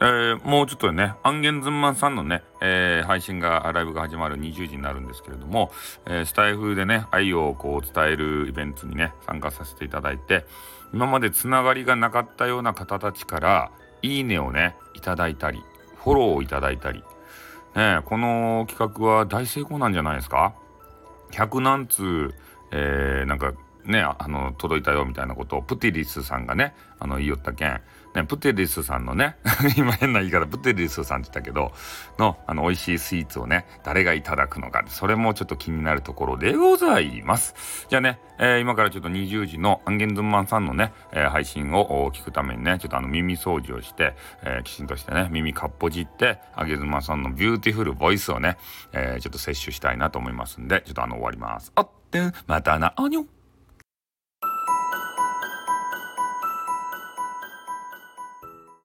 えー、もうちょっとね、アンゲンズンマンさんのね、えー、配信が、ライブが始まる20時になるんですけれども、えー、スタイフでね、愛をこう伝えるイベントにね、参加させていただいて、今までつながりがなかったような方たちから、いいねをね、いただいたり、フォローをいただいたり、ね、この企画は大成功なんじゃないですか ?100 何通、えー、なんかね、あの、届いたよみたいなことをプティリスさんがね、あの、言いよったけん、ね、プティリスさんのね、今変な言い方、プティリスさんって言ったけど、の、あの、美味しいスイーツをね、誰がいただくのか、それもちょっと気になるところでございます。じゃあね、えー、今からちょっと20時のアンゲンズンマンさんのね、えー、配信を聞くためにね、ちょっとあの、耳掃除をして、えー、きちんとしてね、耳かっぽじって、アンゲンズンマンさんの beautiful voice をね、えちょっと摂取したいなと思いますんで、ちょっとあの、終わります。あって、またな、あにょ。